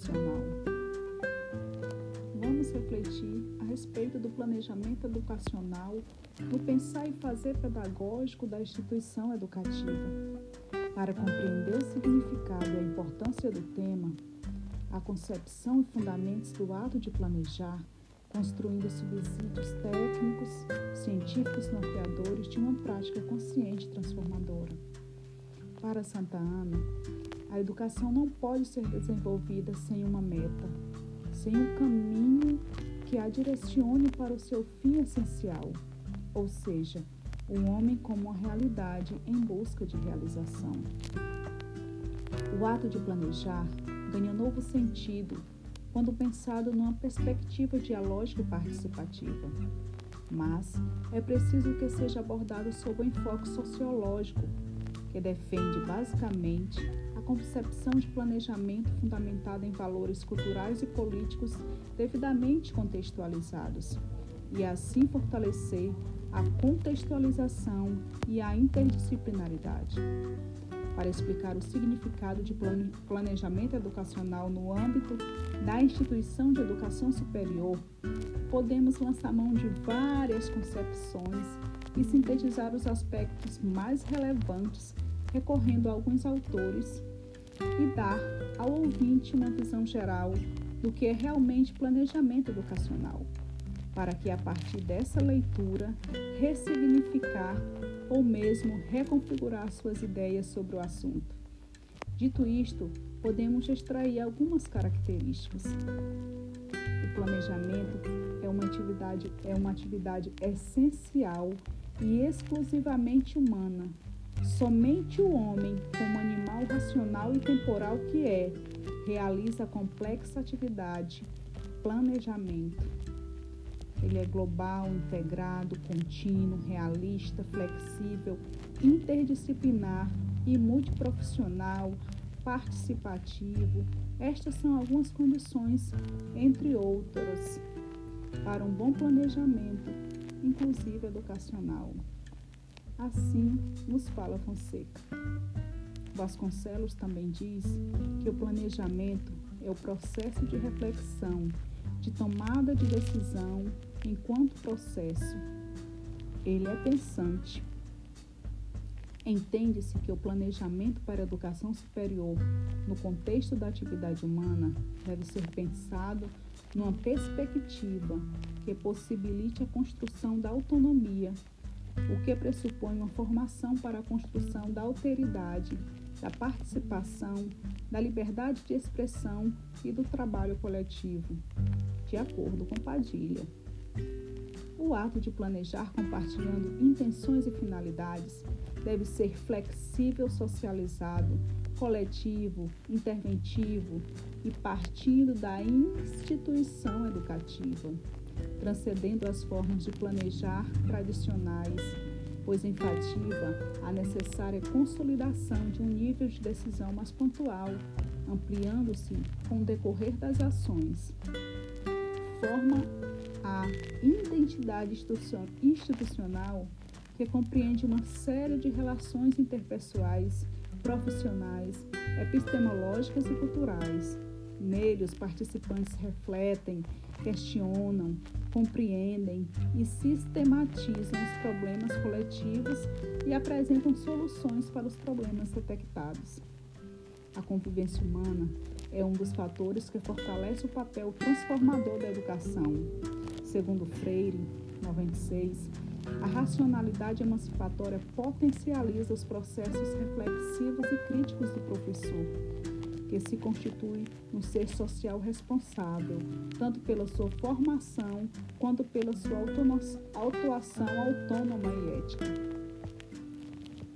educacional. Vamos refletir a respeito do planejamento educacional, no pensar e fazer pedagógico da instituição educativa. Para compreender o significado e a importância do tema, a concepção e fundamentos do ato de planejar, construindo subsídios técnicos, científicos norteadores de uma prática consciente transformadora. Para Santa Ana, a educação não pode ser desenvolvida sem uma meta, sem um caminho que a direcione para o seu fim essencial, ou seja, o homem como uma realidade em busca de realização. O ato de planejar ganha novo sentido quando pensado numa perspectiva dialógica e participativa. Mas é preciso que seja abordado sob o enfoque sociológico, que defende basicamente a concepção de planejamento fundamentada em valores culturais e políticos devidamente contextualizados, e assim fortalecer a contextualização e a interdisciplinaridade. Para explicar o significado de planejamento educacional no âmbito da instituição de educação superior, podemos lançar mão de várias concepções e sintetizar os aspectos mais relevantes recorrendo a alguns autores e dar ao ouvinte uma visão geral do que é realmente planejamento educacional, para que a partir dessa leitura ressignificar ou mesmo reconfigurar suas ideias sobre o assunto. Dito isto, podemos extrair algumas características. O planejamento é uma atividade, é uma atividade essencial e exclusivamente humana. Somente o homem, como animal racional e temporal que é, realiza complexa atividade planejamento ele é global, integrado, contínuo, realista, flexível, interdisciplinar e multiprofissional, participativo. Estas são algumas condições, entre outras, para um bom planejamento, inclusive educacional. Assim nos fala Fonseca. Vasconcelos também diz que o planejamento é o processo de reflexão, de tomada de decisão enquanto processo. Ele é pensante. Entende-se que o planejamento para a educação superior, no contexto da atividade humana, deve ser pensado numa perspectiva que possibilite a construção da autonomia, o que pressupõe uma formação para a construção da alteridade, da participação, da liberdade de expressão e do trabalho coletivo, de acordo com Padilha. O ato de planejar compartilhando intenções e finalidades deve ser flexível, socializado, coletivo, interventivo e partindo da instituição educativa, transcendendo as formas de planejar tradicionais, pois enfativa a necessária consolidação de um nível de decisão mais pontual, ampliando-se com o decorrer das ações. Forma a identidade institucional que compreende uma série de relações interpessoais, profissionais, epistemológicas e culturais. Nele, os participantes refletem, questionam, compreendem e sistematizam os problemas coletivos e apresentam soluções para os problemas detectados. A convivência humana é um dos fatores que fortalece o papel transformador da educação Segundo Freire, 96, a racionalidade emancipatória potencializa os processos reflexivos e críticos do professor, que se constitui um ser social responsável, tanto pela sua formação quanto pela sua autuação autônoma e ética.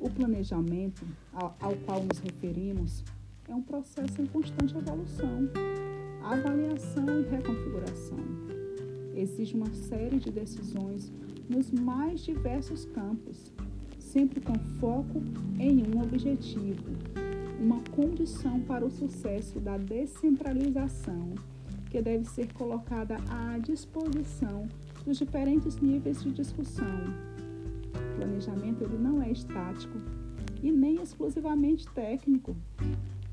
O planejamento ao qual nos referimos é um processo em constante evolução, avaliação e reconfiguração exige uma série de decisões nos mais diversos campos, sempre com foco em um objetivo, uma condição para o sucesso da descentralização, que deve ser colocada à disposição dos diferentes níveis de discussão. O planejamento ele não é estático e nem exclusivamente técnico.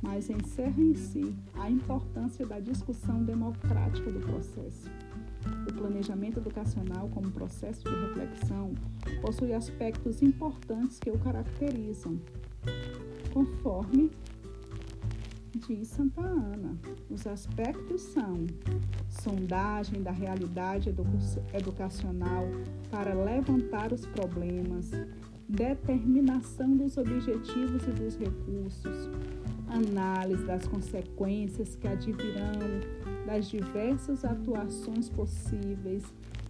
mas encerra em si a importância da discussão democrática do processo. O planejamento educacional, como processo de reflexão, possui aspectos importantes que o caracterizam, conforme diz Santa Ana. Os aspectos são sondagem da realidade educacional para levantar os problemas, determinação dos objetivos e dos recursos, análise das consequências que advirão das diversas atuações possíveis,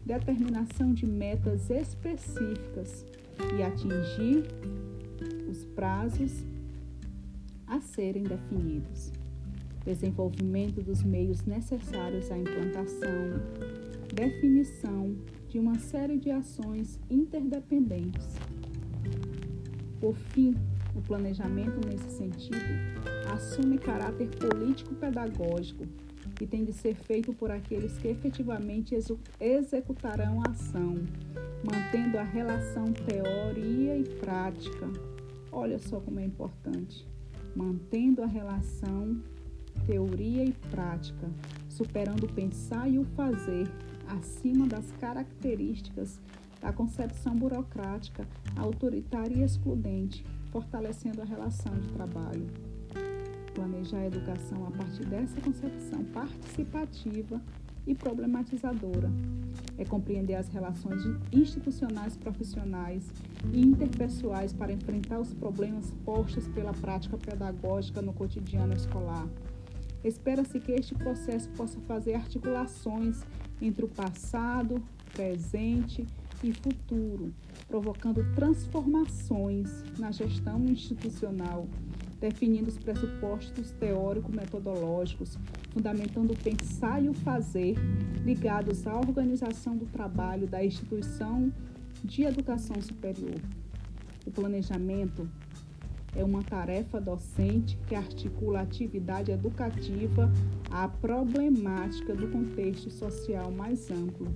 determinação de metas específicas e atingir os prazos a serem definidos. Desenvolvimento dos meios necessários à implantação, definição de uma série de ações interdependentes. Por fim, o planejamento nesse sentido assume caráter político-pedagógico e tem de ser feito por aqueles que efetivamente executarão a ação, mantendo a relação teoria e prática. Olha só como é importante mantendo a relação teoria e prática, superando o pensar e o fazer, acima das características da concepção burocrática, autoritária e excludente, fortalecendo a relação de trabalho. Planejar a educação a partir dessa concepção participativa e problematizadora. É compreender as relações institucionais, profissionais e interpessoais para enfrentar os problemas postos pela prática pedagógica no cotidiano escolar. Espera-se que este processo possa fazer articulações entre o passado, presente e futuro, provocando transformações na gestão institucional definindo os pressupostos teórico-metodológicos, fundamentando o pensar e o fazer ligados à organização do trabalho da instituição de educação superior. O planejamento é uma tarefa docente que articula a atividade educativa à problemática do contexto social mais amplo.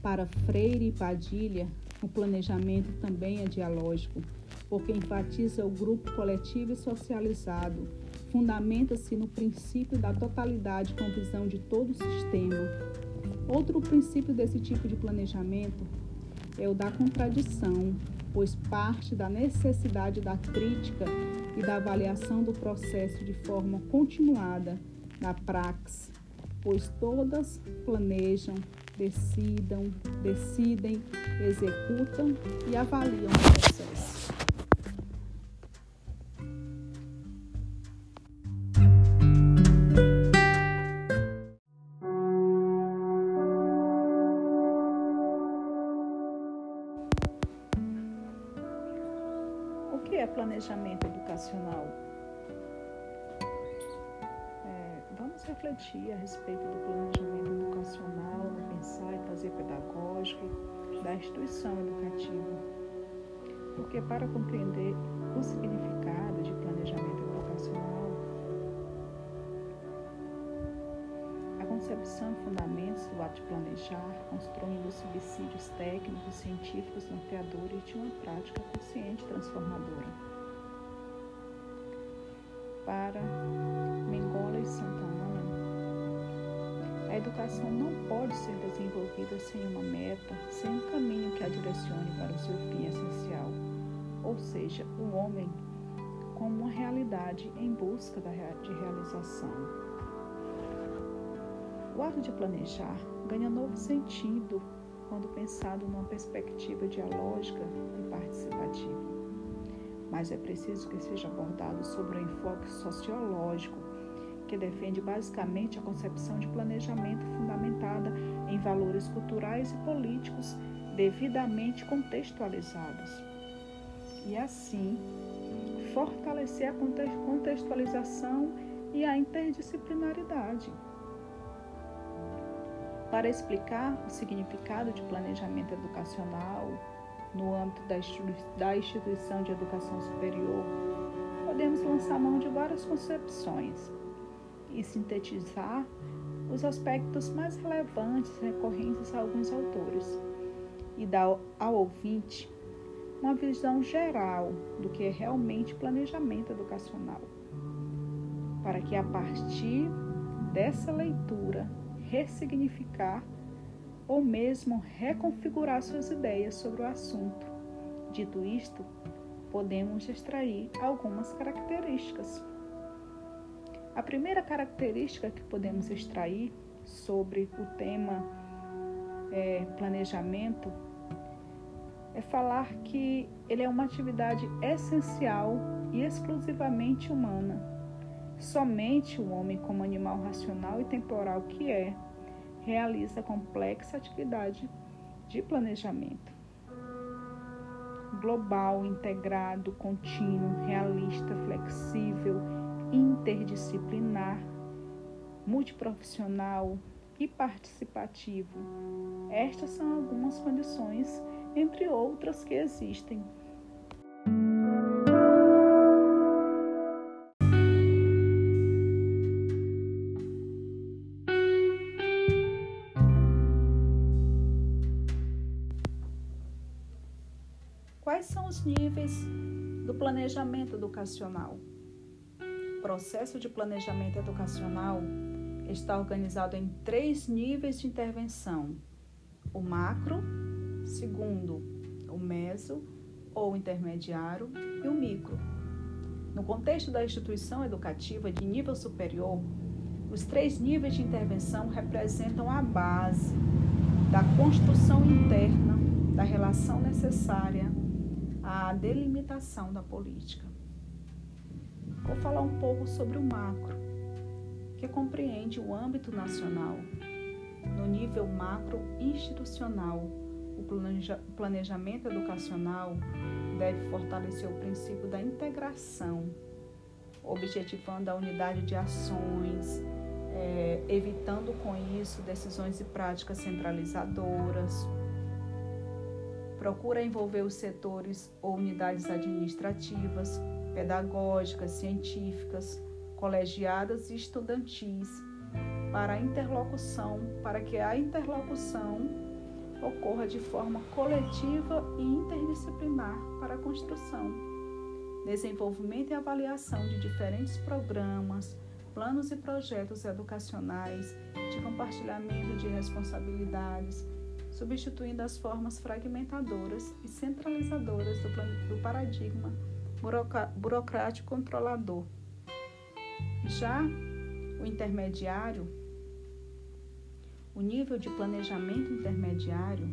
Para Freire e Padilha, o planejamento também é dialógico porque enfatiza o grupo coletivo e socializado, fundamenta-se no princípio da totalidade com visão de todo o sistema. Outro princípio desse tipo de planejamento é o da contradição, pois parte da necessidade da crítica e da avaliação do processo de forma continuada da praxe, pois todas planejam, decidam, decidem, executam e avaliam o processo. Planejamento educacional. É, vamos refletir a respeito do planejamento educacional, do pensar e fazer pedagógico da instituição educativa. Porque para compreender o significado de planejamento educacional, concepção e fundamentos do ato de planejar, construindo subsídios técnicos, científicos, norteadores de uma prática consciente transformadora para Mengola e Santa Ana, a educação não pode ser desenvolvida sem uma meta, sem um caminho que a direcione para o seu fim essencial, ou seja, o homem como uma realidade em busca de realização. O ato de planejar ganha novo sentido quando pensado numa perspectiva dialógica e participativa mas é preciso que seja abordado sobre um enfoque sociológico, que defende basicamente a concepção de planejamento fundamentada em valores culturais e políticos devidamente contextualizados. E assim, fortalecer a contextualização e a interdisciplinaridade. Para explicar o significado de planejamento educacional, no âmbito da instituição de educação superior, podemos lançar mão de várias concepções e sintetizar os aspectos mais relevantes recorrentes a alguns autores e dar ao ouvinte uma visão geral do que é realmente planejamento educacional, para que a partir dessa leitura ressignificar ou mesmo reconfigurar suas ideias sobre o assunto. Dito isto, podemos extrair algumas características. A primeira característica que podemos extrair sobre o tema é, planejamento é falar que ele é uma atividade essencial e exclusivamente humana. Somente o homem, como animal racional e temporal que é, realiza complexa atividade de planejamento. Global, integrado, contínuo, realista, flexível, interdisciplinar, multiprofissional e participativo. Estas são algumas condições, entre outras, que existem Quais são os níveis do planejamento educacional? O processo de planejamento educacional está organizado em três níveis de intervenção: o macro, segundo, o meso ou intermediário e o micro. No contexto da instituição educativa de nível superior, os três níveis de intervenção representam a base da construção interna da relação necessária a delimitação da política. Vou falar um pouco sobre o macro, que compreende o âmbito nacional. No nível macro institucional, o planejamento educacional deve fortalecer o princípio da integração, objetivando a unidade de ações, é, evitando com isso decisões e práticas centralizadoras, procura envolver os setores ou unidades administrativas, pedagógicas, científicas, colegiadas e estudantis para a interlocução, para que a interlocução ocorra de forma coletiva e interdisciplinar para a construção, desenvolvimento e avaliação de diferentes programas, planos e projetos educacionais, de compartilhamento de responsabilidades, substituindo as formas fragmentadoras e centralizadoras do, do paradigma burocrático controlador. Já o intermediário, o nível de planejamento intermediário,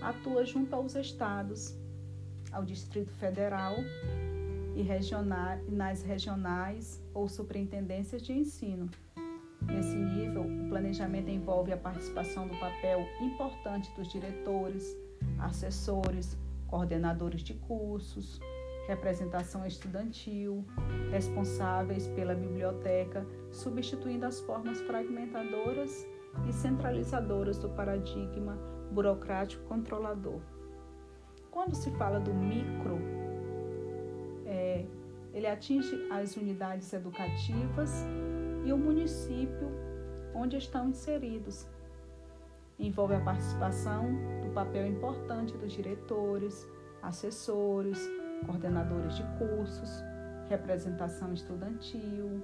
atua junto aos estados, ao Distrito Federal e nas regionais ou superintendências de ensino, Nesse nível, o planejamento envolve a participação do papel importante dos diretores, assessores, coordenadores de cursos, representação estudantil, responsáveis pela biblioteca, substituindo as formas fragmentadoras e centralizadoras do paradigma burocrático controlador. Quando se fala do micro, é, ele atinge as unidades educativas e o município onde estão inseridos. Envolve a participação do papel importante dos diretores, assessores, coordenadores de cursos, representação estudantil,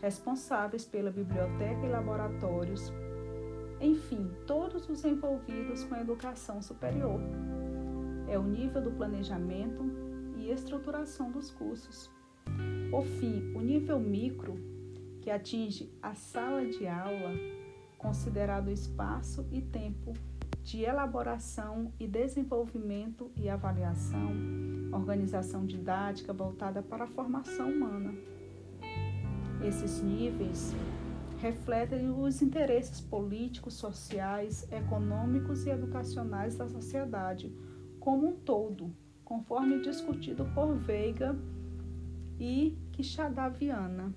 responsáveis pela biblioteca e laboratórios, enfim, todos os envolvidos com a educação superior. É o nível do planejamento e estruturação dos cursos. Por fim, o nível micro que atinge a sala de aula, considerado espaço e tempo de elaboração e desenvolvimento e avaliação, organização didática voltada para a formação humana. Esses níveis refletem os interesses políticos, sociais, econômicos e educacionais da sociedade como um todo, conforme discutido por Veiga e Quixadaviana.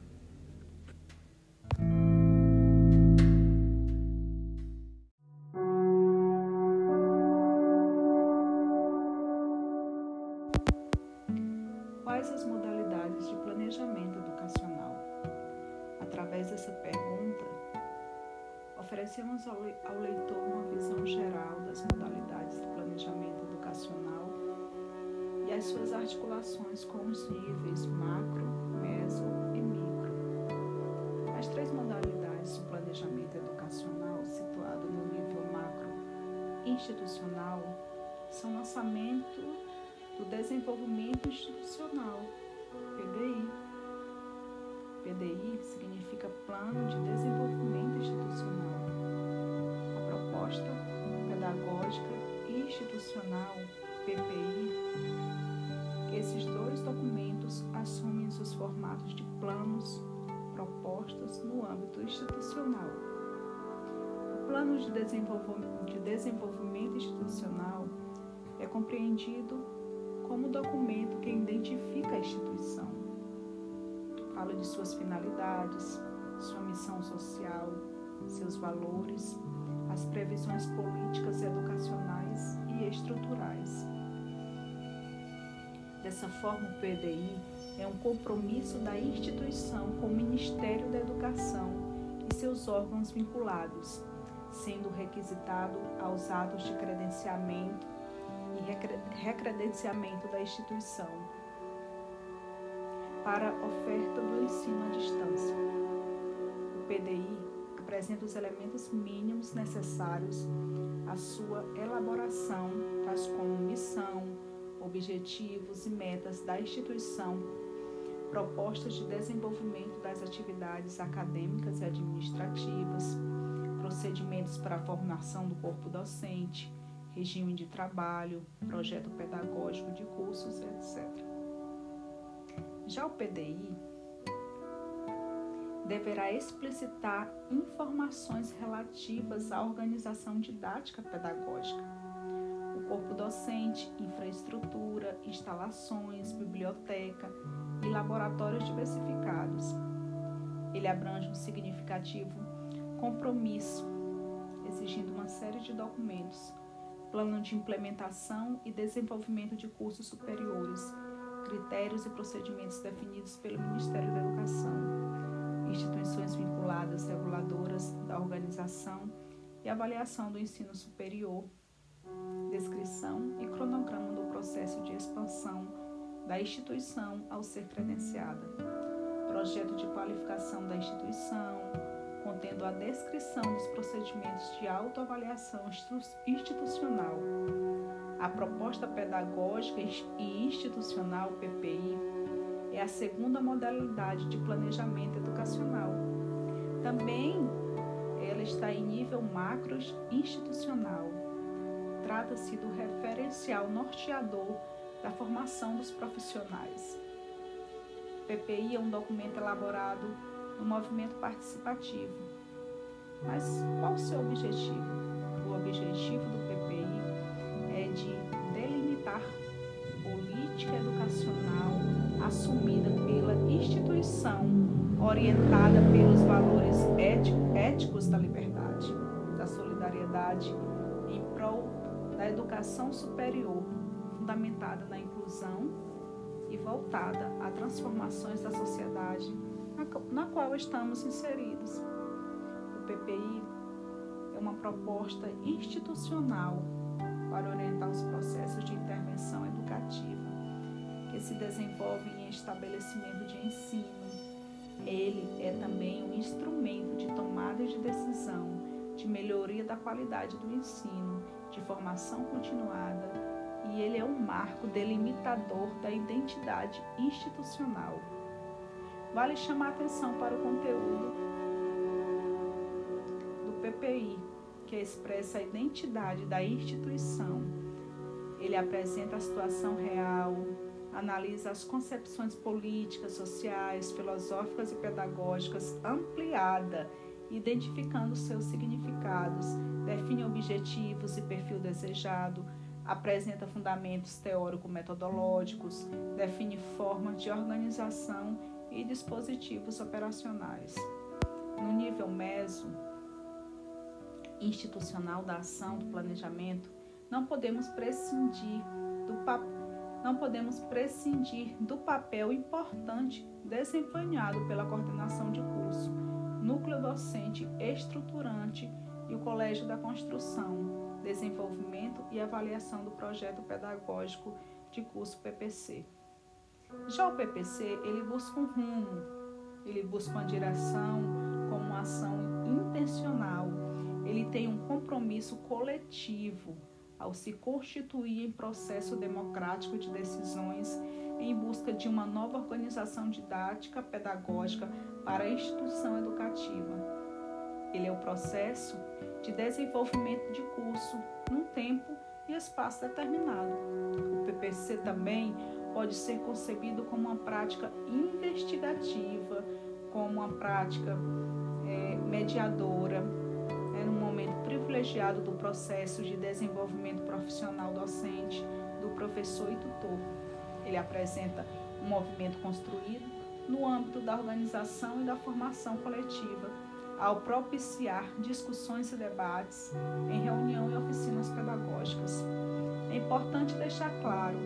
As suas articulações com os níveis macro, meso e micro. As três modalidades do planejamento educacional situado no nível macro institucional são lançamento do desenvolvimento institucional, PDI. PDI significa Plano de Desenvolvimento Institucional. A proposta pedagógica institucional, PPI, esses dois documentos assumem os formatos de planos propostas no âmbito institucional. O Plano de Desenvolvimento Institucional é compreendido como documento que identifica a instituição. Fala de suas finalidades, sua missão social, seus valores, as previsões políticas educacionais e estruturais. Dessa forma, o PDI é um compromisso da instituição com o Ministério da Educação e seus órgãos vinculados, sendo requisitado aos atos de credenciamento e recredenciamento da instituição para oferta do ensino à distância. O PDI apresenta os elementos mínimos necessários à sua elaboração, tais como missão, objetivos e metas da instituição, propostas de desenvolvimento das atividades acadêmicas e administrativas, procedimentos para a formação do corpo docente, regime de trabalho, projeto pedagógico de cursos, etc. Já o PDI deverá explicitar informações relativas à organização didática pedagógica, corpo docente, infraestrutura, instalações, biblioteca e laboratórios diversificados. Ele abrange um significativo compromisso, exigindo uma série de documentos, plano de implementação e desenvolvimento de cursos superiores, critérios e procedimentos definidos pelo Ministério da Educação instituições vinculadas reguladoras da organização e avaliação do ensino superior, descrição e cronograma do processo de expansão da instituição ao ser credenciada, projeto de qualificação da instituição, contendo a descrição dos procedimentos de autoavaliação institucional, a proposta pedagógica e institucional PPI é a segunda modalidade de planejamento educacional. Também ela está em nível macro institucional. Trata-se do referencial norteador da formação dos profissionais. O PPI é um documento elaborado no movimento participativo. Mas qual o seu objetivo? O objetivo do PPI é de delimitar política educacional assumida pela instituição, orientada pelos valores éticos da liberdade, da solidariedade, educação superior, fundamentada na inclusão e voltada a transformações da sociedade na qual estamos inseridos. O PPI é uma proposta institucional para orientar os processos de intervenção educativa que se desenvolve em estabelecimento de ensino. Ele é também um instrumento de tomada de decisão, de melhoria da qualidade do ensino, de formação continuada, e ele é um marco delimitador da identidade institucional. Vale chamar atenção para o conteúdo do PPI, que expressa a identidade da instituição. Ele apresenta a situação real, analisa as concepções políticas, sociais, filosóficas e pedagógicas ampliada, identificando seus significados, define objetivos e perfil desejado, apresenta fundamentos teórico-metodológicos, define formas de organização e dispositivos operacionais. No nível meso institucional da ação do planejamento, não podemos prescindir do papel não podemos prescindir do papel importante desempenhado pela coordenação de curso, núcleo docente estruturante e o Colégio da Construção, desenvolvimento e avaliação do projeto pedagógico de curso PPC. Já o PPC, ele busca um rumo, ele busca uma direção como uma ação intencional. Ele tem um compromisso coletivo ao se constituir em processo democrático de decisões em busca de uma nova organização didática pedagógica para a instituição educativa. Ele é o processo de desenvolvimento de curso num tempo e espaço determinado. O PPC também pode ser concebido como uma prática investigativa, como uma prática é, mediadora, é, num momento privilegiado do processo de desenvolvimento profissional docente do professor e tutor. Ele apresenta um movimento construído no âmbito da organização e da formação coletiva, ao propiciar discussões e debates em reunião e oficinas pedagógicas. É importante deixar claro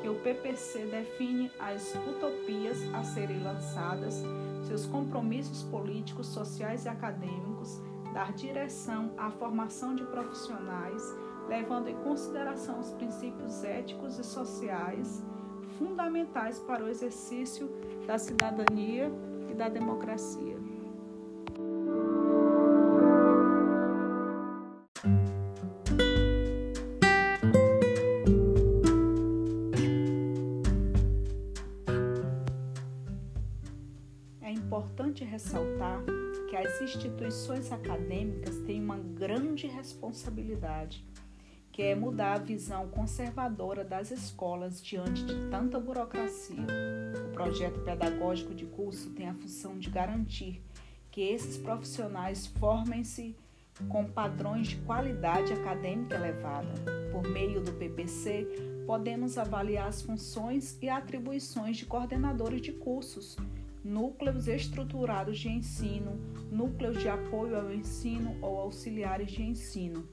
que o PPC define as utopias a serem lançadas, seus compromissos políticos, sociais e acadêmicos, dar direção à formação de profissionais, levando em consideração os princípios éticos e sociais fundamentais para o exercício da cidadania e da democracia. Grande responsabilidade, que é mudar a visão conservadora das escolas diante de tanta burocracia. O projeto pedagógico de curso tem a função de garantir que esses profissionais formem-se com padrões de qualidade acadêmica elevada. Por meio do PPC, podemos avaliar as funções e atribuições de coordenadores de cursos núcleos estruturados de ensino, núcleos de apoio ao ensino ou auxiliares de ensino.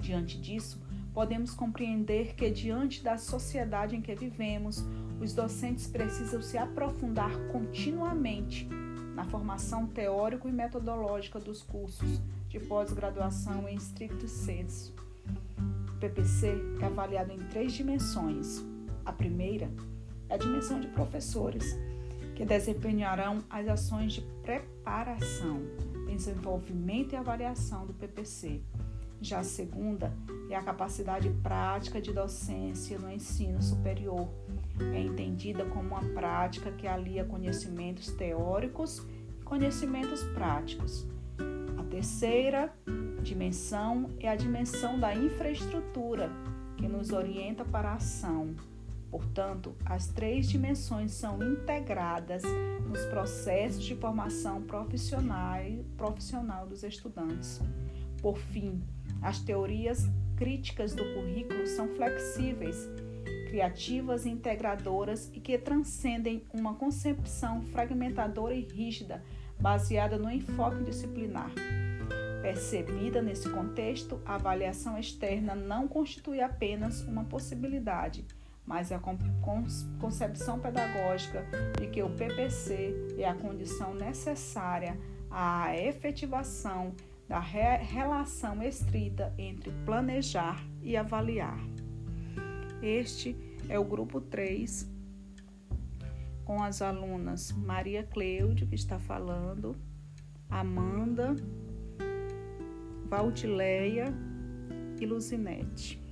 Diante disso, podemos compreender que, diante da sociedade em que vivemos, os docentes precisam se aprofundar continuamente na formação teórico e metodológica dos cursos de pós-graduação em stricto sensu. O PPC é avaliado em três dimensões. A primeira é a dimensão de professores, que desempenharão as ações de preparação, desenvolvimento e avaliação do PPC. Já a segunda é a capacidade prática de docência no ensino superior. É entendida como uma prática que alia conhecimentos teóricos e conhecimentos práticos. A terceira dimensão é a dimensão da infraestrutura, que nos orienta para a ação, Portanto, as três dimensões são integradas nos processos de formação profissional, profissional dos estudantes. Por fim, as teorias críticas do currículo são flexíveis, criativas integradoras e que transcendem uma concepção fragmentadora e rígida, baseada no enfoque disciplinar. Percebida nesse contexto, a avaliação externa não constitui apenas uma possibilidade mas a concepção pedagógica de que o PPC é a condição necessária à efetivação da relação estrita entre planejar e avaliar. Este é o grupo 3, com as alunas Maria Cleude, que está falando, Amanda, Valdileia e Luzinete.